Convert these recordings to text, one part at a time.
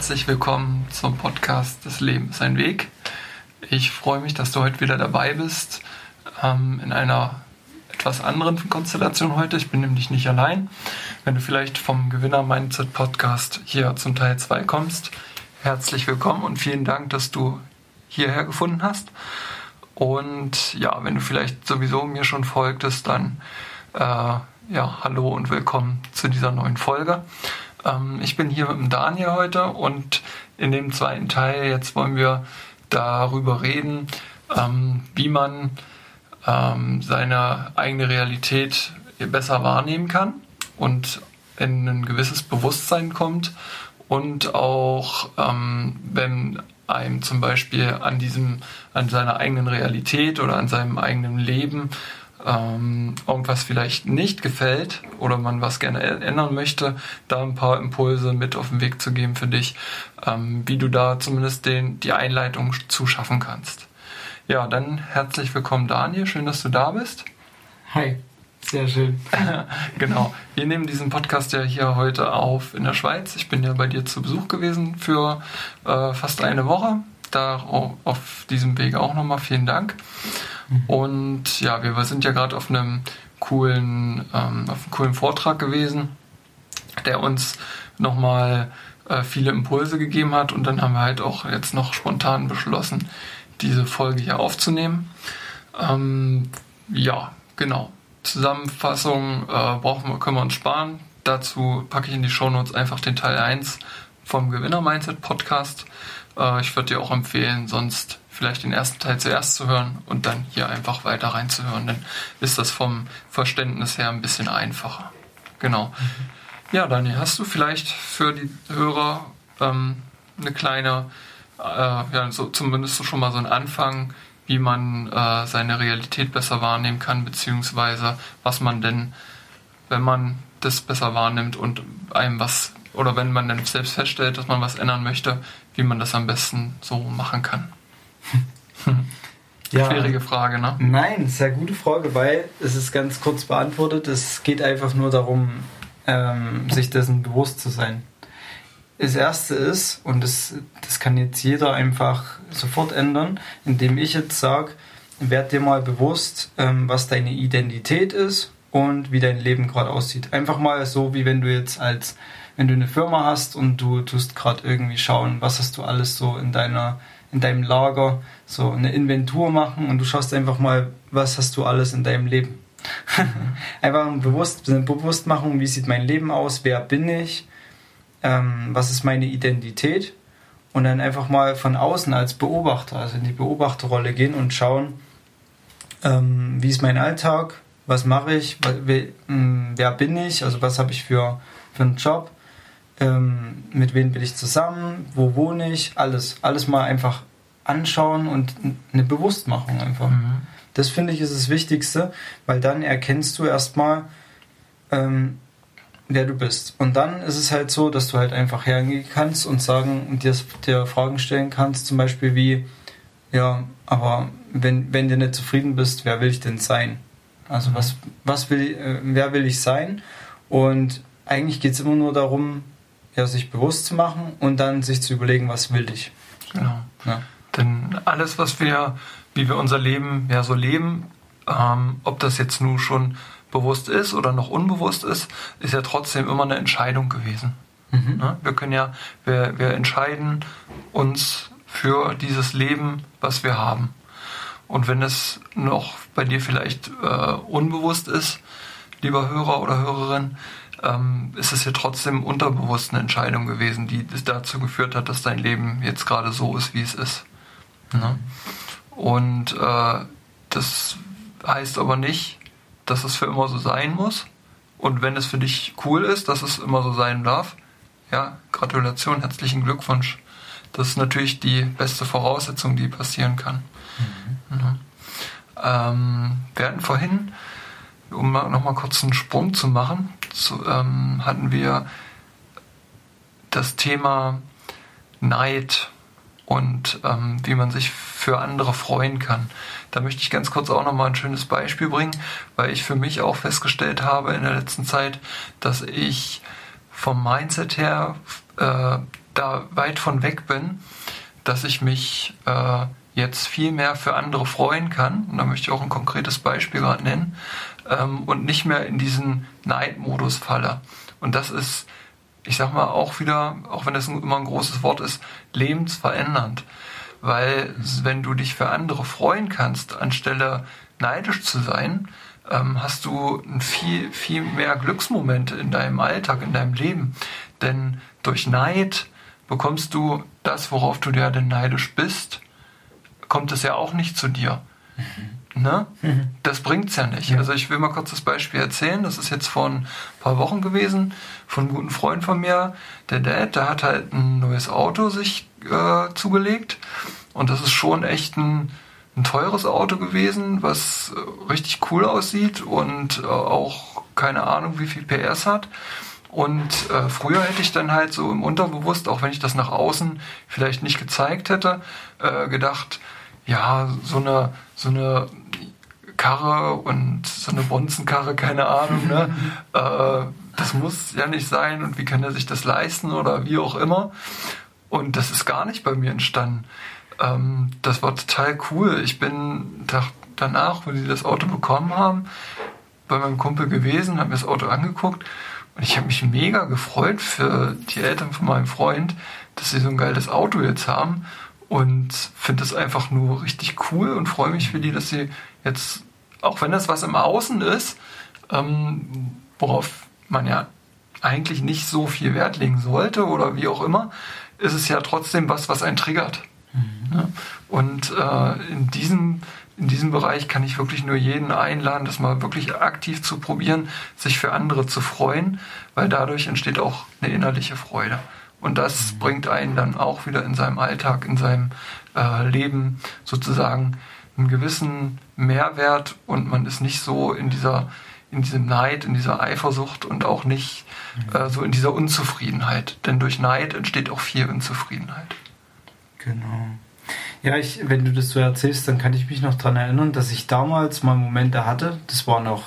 herzlich willkommen zum Podcast Das Leben ist ein Weg. Ich freue mich, dass du heute wieder dabei bist ähm, in einer etwas anderen Konstellation heute. Ich bin nämlich nicht allein. Wenn du vielleicht vom Gewinner Mindset Podcast hier zum Teil 2 kommst, herzlich willkommen und vielen Dank, dass du hierher gefunden hast. Und ja, wenn du vielleicht sowieso mir schon folgtest, dann äh, ja, hallo und willkommen zu dieser neuen Folge. Ähm, ich bin hier mit dem Daniel heute und in dem zweiten Teil jetzt wollen wir darüber reden, ähm, wie man ähm, seine eigene Realität besser wahrnehmen kann und in ein gewisses Bewusstsein kommt und auch ähm, wenn einem zum Beispiel an diesem, an seiner eigenen Realität oder an seinem eigenen Leben ähm, irgendwas vielleicht nicht gefällt oder man was gerne ändern möchte, da ein paar Impulse mit auf den Weg zu geben für dich, ähm, wie du da zumindest den, die Einleitung zuschaffen kannst. Ja, dann herzlich willkommen Daniel, schön, dass du da bist. Hi, sehr schön. genau, wir nehmen diesen Podcast ja hier heute auf in der Schweiz. Ich bin ja bei dir zu Besuch gewesen für äh, fast eine Woche. Da auf diesem Wege auch nochmal vielen Dank. Mhm. Und ja, wir sind ja gerade auf einem coolen, ähm, auf einem coolen Vortrag gewesen, der uns nochmal äh, viele Impulse gegeben hat. Und dann haben wir halt auch jetzt noch spontan beschlossen, diese Folge hier aufzunehmen. Ähm, ja, genau. Zusammenfassung äh, brauchen wir, können wir uns sparen. Dazu packe ich in die Shownotes einfach den Teil 1 vom Gewinner Mindset Podcast. Äh, ich würde dir auch empfehlen, sonst vielleicht den ersten Teil zuerst zu hören und dann hier einfach weiter reinzuhören. Dann ist das vom Verständnis her ein bisschen einfacher. Genau. Mhm. Ja, Daniel, hast du vielleicht für die Hörer ähm, eine kleine, äh, ja, so zumindest so schon mal so einen Anfang, wie man äh, seine Realität besser wahrnehmen kann, beziehungsweise was man denn, wenn man das besser wahrnimmt und einem was, oder wenn man dann selbst feststellt, dass man was ändern möchte, wie man das am besten so machen kann. Ja, Schwierige Frage, ne? Nein, sehr gute Frage, weil es ist ganz kurz beantwortet. Es geht einfach nur darum, ähm, sich dessen bewusst zu sein. Das erste ist, und das, das kann jetzt jeder einfach sofort ändern, indem ich jetzt sage, werd dir mal bewusst, ähm, was deine Identität ist und wie dein Leben gerade aussieht. Einfach mal so, wie wenn du jetzt als, wenn du eine Firma hast und du tust gerade irgendwie schauen, was hast du alles so in deiner in deinem Lager so eine Inventur machen und du schaust einfach mal, was hast du alles in deinem Leben. einfach eine, Bewusst, eine Bewusstmachung, wie sieht mein Leben aus, wer bin ich, ähm, was ist meine Identität und dann einfach mal von außen als Beobachter, also in die Beobachterrolle gehen und schauen, ähm, wie ist mein Alltag, was mache ich, wer, hm, wer bin ich, also was habe ich für, für einen Job ähm, mit wem bin ich zusammen, wo wohne ich, alles, alles mal einfach anschauen und eine Bewusstmachung einfach. Mhm. Das finde ich ist das Wichtigste, weil dann erkennst du erstmal, ähm, wer du bist. Und dann ist es halt so, dass du halt einfach hergehen kannst und sagen und dir, dir Fragen stellen kannst, zum Beispiel wie, ja, aber wenn, wenn du nicht zufrieden bist, wer will ich denn sein? Also mhm. was, was will, äh, wer will ich sein? Und eigentlich geht es immer nur darum, ja, sich bewusst zu machen und dann sich zu überlegen, was will ich. Genau. Ja. Denn alles, was wir, wie wir unser Leben ja so leben, ähm, ob das jetzt nun schon bewusst ist oder noch unbewusst ist, ist ja trotzdem immer eine Entscheidung gewesen. Mhm. Ne? Wir können ja, wir, wir entscheiden uns für dieses Leben, was wir haben. Und wenn es noch bei dir vielleicht äh, unbewusst ist, lieber Hörer oder Hörerin, ähm, ist es ja trotzdem unterbewusst eine Entscheidung gewesen, die dazu geführt hat, dass dein Leben jetzt gerade so ist, wie es ist. Ne? Und äh, das heißt aber nicht, dass es für immer so sein muss. Und wenn es für dich cool ist, dass es immer so sein darf, ja, Gratulation, herzlichen Glückwunsch. Das ist natürlich die beste Voraussetzung, die passieren kann. Mhm. Ne? Ähm, wir hatten vorhin um nochmal kurz einen Sprung zu machen, zu, ähm, hatten wir das Thema Neid und ähm, wie man sich für andere freuen kann. Da möchte ich ganz kurz auch nochmal ein schönes Beispiel bringen, weil ich für mich auch festgestellt habe in der letzten Zeit, dass ich vom Mindset her äh, da weit von weg bin, dass ich mich äh, jetzt viel mehr für andere freuen kann. Und da möchte ich auch ein konkretes Beispiel gerade nennen. Ähm, und nicht mehr in diesen Neidmodus falle. Und das ist, ich sag mal, auch wieder, auch wenn das immer ein großes Wort ist, lebensverändernd. Weil wenn du dich für andere freuen kannst, anstelle neidisch zu sein, ähm, hast du viel, viel mehr Glücksmomente in deinem Alltag, in deinem Leben. Denn durch Neid bekommst du das, worauf du ja denn neidisch bist, kommt es ja auch nicht zu dir. Mhm. Ne? Mhm. Das bringt's ja nicht. Ja. Also ich will mal kurz das Beispiel erzählen. Das ist jetzt vor ein paar Wochen gewesen von einem guten Freund von mir. Der Dad, der hat halt ein neues Auto sich äh, zugelegt. Und das ist schon echt ein, ein teures Auto gewesen, was äh, richtig cool aussieht und äh, auch keine Ahnung, wie viel PS hat. Und äh, früher hätte ich dann halt so im Unterbewusst, auch wenn ich das nach außen vielleicht nicht gezeigt hätte, äh, gedacht, ja, so eine, so eine Karre und so eine Bonzenkarre, keine Ahnung, ne? äh, das muss ja nicht sein und wie kann er sich das leisten oder wie auch immer. Und das ist gar nicht bei mir entstanden. Ähm, das war total cool. Ich bin danach, wo sie das Auto bekommen haben, bei meinem Kumpel gewesen, habe mir das Auto angeguckt und ich habe mich mega gefreut für die Eltern von meinem Freund, dass sie so ein geiles Auto jetzt haben und finde es einfach nur richtig cool und freue mich für die, dass sie jetzt, auch wenn das was im Außen ist, ähm, worauf man ja eigentlich nicht so viel Wert legen sollte oder wie auch immer, ist es ja trotzdem was, was einen triggert. Mhm. Ja? Und äh, in, diesem, in diesem Bereich kann ich wirklich nur jeden einladen, das mal wirklich aktiv zu probieren, sich für andere zu freuen, weil dadurch entsteht auch eine innerliche Freude. Und das bringt einen dann auch wieder in seinem Alltag, in seinem äh, Leben sozusagen einen gewissen Mehrwert und man ist nicht so in dieser in diesem Neid, in dieser Eifersucht und auch nicht mhm. äh, so in dieser Unzufriedenheit. Denn durch Neid entsteht auch viel Unzufriedenheit. Genau. Ja, ich, wenn du das so erzählst, dann kann ich mich noch daran erinnern, dass ich damals mal Momente hatte, das war noch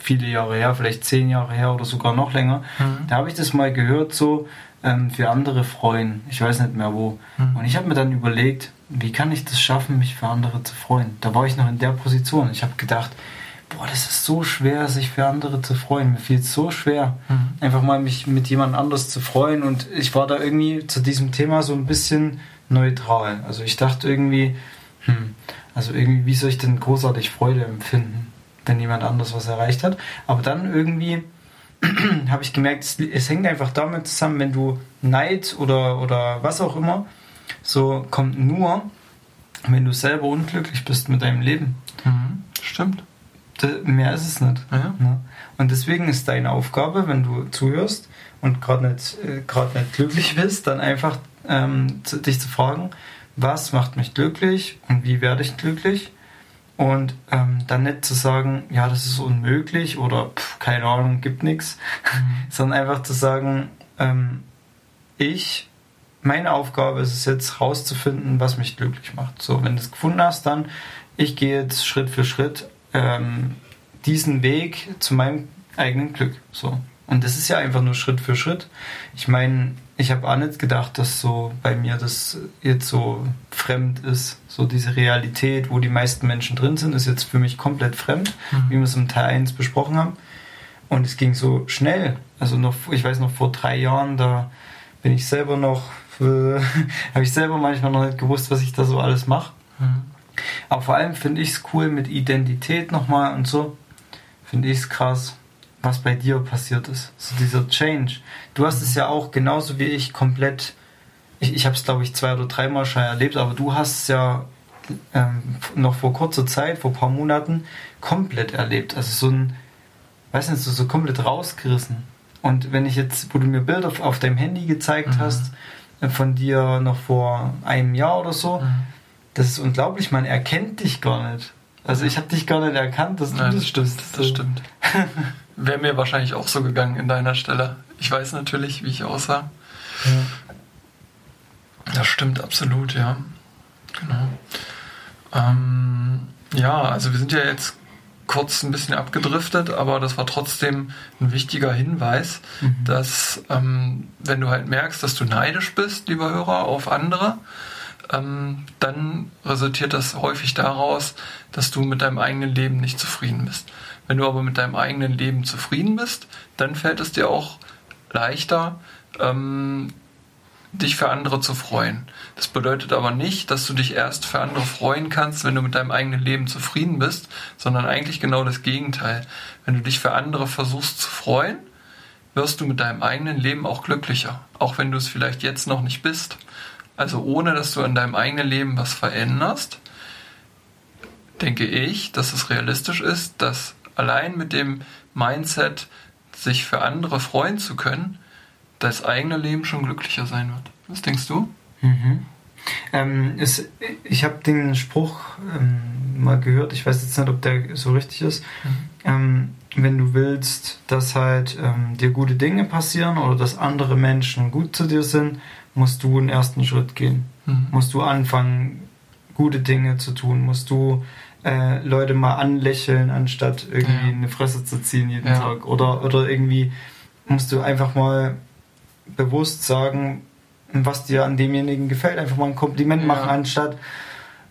viele Jahre her, vielleicht zehn Jahre her oder sogar noch länger, mhm. da habe ich das mal gehört, so ähm, für andere freuen. Ich weiß nicht mehr wo. Mhm. Und ich habe mir dann überlegt, wie kann ich das schaffen, mich für andere zu freuen? Da war ich noch in der Position. Ich habe gedacht, boah, das ist so schwer, sich für andere zu freuen. Mir fiel es so schwer, mhm. einfach mal mich mit jemand anders zu freuen. Und ich war da irgendwie zu diesem Thema so ein bisschen neutral. Also ich dachte irgendwie, hm, also irgendwie, wie soll ich denn großartig Freude empfinden, wenn jemand anders was erreicht hat? Aber dann irgendwie habe ich gemerkt, es, es, hängt einfach damit zusammen, wenn du Neid oder, oder was auch immer, so kommt nur, wenn du selber unglücklich bist mit deinem Leben. Mhm, stimmt. Mehr ist es nicht. Ja. Ne? Und deswegen ist deine Aufgabe, wenn du zuhörst und gerade nicht, äh, nicht glücklich bist, dann einfach ähm, zu, dich zu fragen, was macht mich glücklich und wie werde ich glücklich? Und ähm, dann nicht zu sagen, ja, das ist unmöglich oder pff, keine Ahnung, gibt nichts, mhm. sondern einfach zu sagen, ähm, ich, meine Aufgabe ist es jetzt rauszufinden, was mich glücklich macht. So, wenn du es gefunden hast, dann, ich gehe jetzt Schritt für Schritt ähm, diesen Weg zu meinem eigenen Glück. So. Und das ist ja einfach nur Schritt für Schritt. Ich meine, ich habe auch nicht gedacht, dass so bei mir das jetzt so fremd ist. So diese Realität, wo die meisten Menschen drin sind, ist jetzt für mich komplett fremd, mhm. wie wir es im Teil 1 besprochen haben. Und es ging so schnell. Also noch, ich weiß noch, vor drei Jahren, da bin ich selber noch, äh, habe ich selber manchmal noch nicht gewusst, was ich da so alles mache. Mhm. Aber vor allem finde ich es cool mit Identität nochmal und so. Finde ich es krass, was bei dir passiert ist. So dieser Change. Du hast es ja auch genauso wie ich komplett. Ich, ich habe es, glaube ich, zwei oder dreimal schon erlebt, aber du hast es ja ähm, noch vor kurzer Zeit, vor ein paar Monaten, komplett erlebt. Also so ein, weiß nicht, so, so komplett rausgerissen. Und wenn ich jetzt, wo du mir Bilder auf, auf deinem Handy gezeigt mhm. hast, äh, von dir noch vor einem Jahr oder so, mhm das ist unglaublich, man erkennt dich gar nicht. Also ich habe dich gar nicht erkannt, dass Nein, du das stimmt. Das stimmt. Wäre mir wahrscheinlich auch so gegangen in deiner Stelle. Ich weiß natürlich, wie ich aussah. Ja. Das stimmt absolut, ja. Genau. Ähm, ja, also wir sind ja jetzt kurz ein bisschen abgedriftet, aber das war trotzdem ein wichtiger Hinweis, mhm. dass ähm, wenn du halt merkst, dass du neidisch bist, lieber Hörer, auf andere, ähm, dann resultiert das häufig daraus, dass du mit deinem eigenen Leben nicht zufrieden bist. Wenn du aber mit deinem eigenen Leben zufrieden bist, dann fällt es dir auch leichter, ähm, dich für andere zu freuen. Das bedeutet aber nicht, dass du dich erst für andere freuen kannst, wenn du mit deinem eigenen Leben zufrieden bist, sondern eigentlich genau das Gegenteil. Wenn du dich für andere versuchst zu freuen, wirst du mit deinem eigenen Leben auch glücklicher, auch wenn du es vielleicht jetzt noch nicht bist. Also ohne dass du in deinem eigenen Leben was veränderst, denke ich, dass es realistisch ist, dass allein mit dem Mindset, sich für andere freuen zu können, das eigene Leben schon glücklicher sein wird. Was denkst du? Mhm. Ähm, es, ich habe den Spruch ähm, mal gehört, ich weiß jetzt nicht, ob der so richtig ist. Mhm. Ähm, wenn du willst, dass halt ähm, dir gute Dinge passieren oder dass andere Menschen gut zu dir sind, musst du einen ersten Schritt gehen. Mhm. Musst du anfangen, gute Dinge zu tun. Musst du äh, Leute mal anlächeln, anstatt irgendwie ja. eine Fresse zu ziehen jeden ja. Tag. Oder, oder irgendwie musst du einfach mal bewusst sagen, was dir an demjenigen gefällt. Einfach mal ein Kompliment ja. machen, anstatt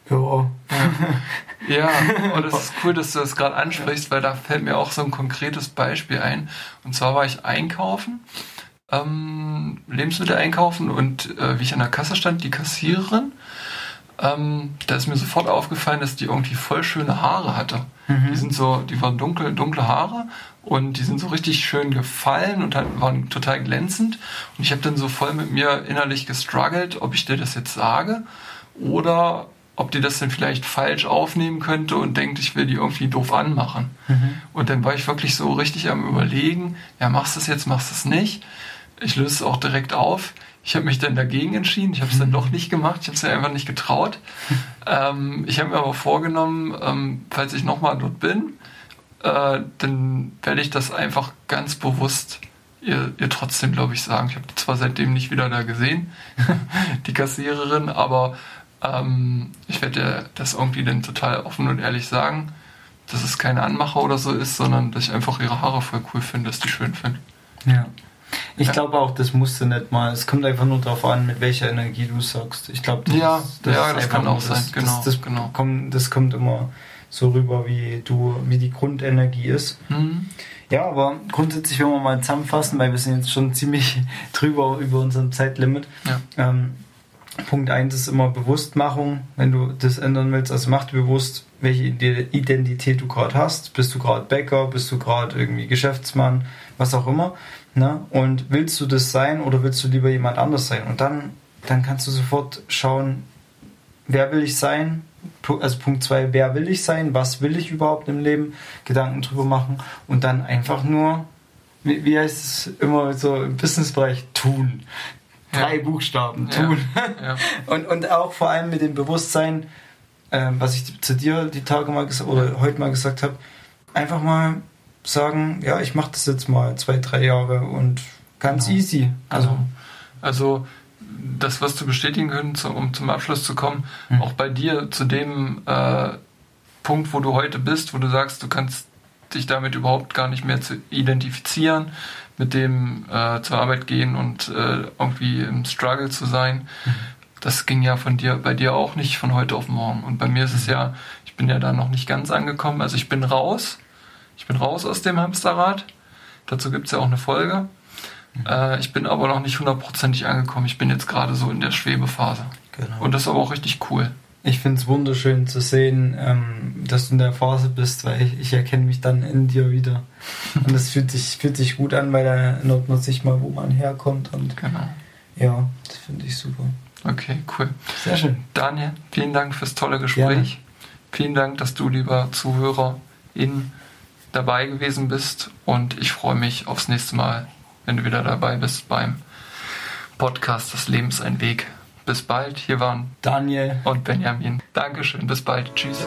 ja. ja, und es ist cool, dass du das gerade ansprichst, weil da fällt mir auch so ein konkretes Beispiel ein. Und zwar war ich einkaufen, ähm, Lebensmittel einkaufen und äh, wie ich an der Kasse stand, die Kassiererin, ähm, da ist mir sofort aufgefallen, dass die irgendwie voll schöne Haare hatte. Mhm. Die sind so, die waren dunkel, dunkle Haare und die sind so richtig schön gefallen und waren total glänzend. Und ich habe dann so voll mit mir innerlich gestruggelt, ob ich dir das jetzt sage oder ob die das denn vielleicht falsch aufnehmen könnte und denkt, ich will die irgendwie doof anmachen. Mhm. Und dann war ich wirklich so richtig am überlegen, ja, machst du es jetzt, machst du es nicht. Ich löse es auch direkt auf. Ich habe mich dann dagegen entschieden. Ich habe es dann doch nicht gemacht. Ich habe es mir einfach nicht getraut. ähm, ich habe mir aber vorgenommen, ähm, falls ich nochmal dort bin, äh, dann werde ich das einfach ganz bewusst ihr, ihr trotzdem, glaube ich, sagen. Ich habe zwar seitdem nicht wieder da gesehen, die Kassiererin, aber ähm, ich werde das irgendwie dann total offen und ehrlich sagen, dass es keine Anmacher oder so ist, sondern dass ich einfach ihre Haare voll cool finde, dass die schön finde. Ja. Ich glaube auch, das musst du nicht mal. Es kommt einfach nur darauf an, mit welcher Energie du sagst. Ich glaube, das, ja, das, ja, das kann auch sein. Das, genau, das, genau. Kommt, das kommt immer so rüber, wie du, wie die Grundenergie ist. Mhm. Ja, aber grundsätzlich, wenn wir mal zusammenfassen, weil wir sind jetzt schon ziemlich drüber über unserem Zeitlimit. Ja. Ähm, Punkt 1 ist immer Bewusstmachung, wenn du das ändern willst. Also mach dir bewusst, welche Identität du gerade hast. Bist du gerade Bäcker, bist du gerade irgendwie Geschäftsmann, was auch immer. Ne? Und willst du das sein oder willst du lieber jemand anders sein? Und dann, dann kannst du sofort schauen, wer will ich sein? Also Punkt 2, wer will ich sein? Was will ich überhaupt im Leben? Gedanken drüber machen und dann einfach nur, wie, heißt es immer so im Businessbereich, tun. Drei ja. Buchstaben, tun. Ja. und, und auch vor allem mit dem Bewusstsein, äh, was ich zu dir die Tage mal oder heute mal gesagt habe, einfach mal sagen, ja, ich mache das jetzt mal zwei, drei Jahre und ganz genau. easy. Also, also das, was zu bestätigen können, um zum Abschluss zu kommen, mhm. auch bei dir zu dem äh, Punkt, wo du heute bist, wo du sagst, du kannst dich damit überhaupt gar nicht mehr zu identifizieren, mit dem äh, zur Arbeit gehen und äh, irgendwie im Struggle zu sein. Mhm. Das ging ja von dir, bei dir auch nicht von heute auf morgen. Und bei mir ist es mhm. ja, ich bin ja da noch nicht ganz angekommen. Also ich bin raus, ich bin raus aus dem Hamsterrad. Dazu gibt es ja auch eine Folge. Mhm. Äh, ich bin aber noch nicht hundertprozentig angekommen. Ich bin jetzt gerade so in der Schwebephase. Genau. Und das ist aber auch richtig cool. Ich finde es wunderschön zu sehen, ähm, dass du in der Phase bist, weil ich, ich erkenne mich dann in dir wieder. Und das fühlt sich, fühlt sich gut an, weil da erinnert man sich mal, wo man herkommt. Und genau. Ja, das finde ich super. Okay, cool. Sehr schön. Daniel, vielen Dank fürs tolle Gespräch. Ja. Vielen Dank, dass du, lieber Zuhörer, in dabei gewesen bist und ich freue mich aufs nächste Mal, wenn du wieder dabei bist beim Podcast Das Leben ist ein Weg. Bis bald. Hier waren Daniel und Benjamin. Dankeschön. Bis bald. Tschüss.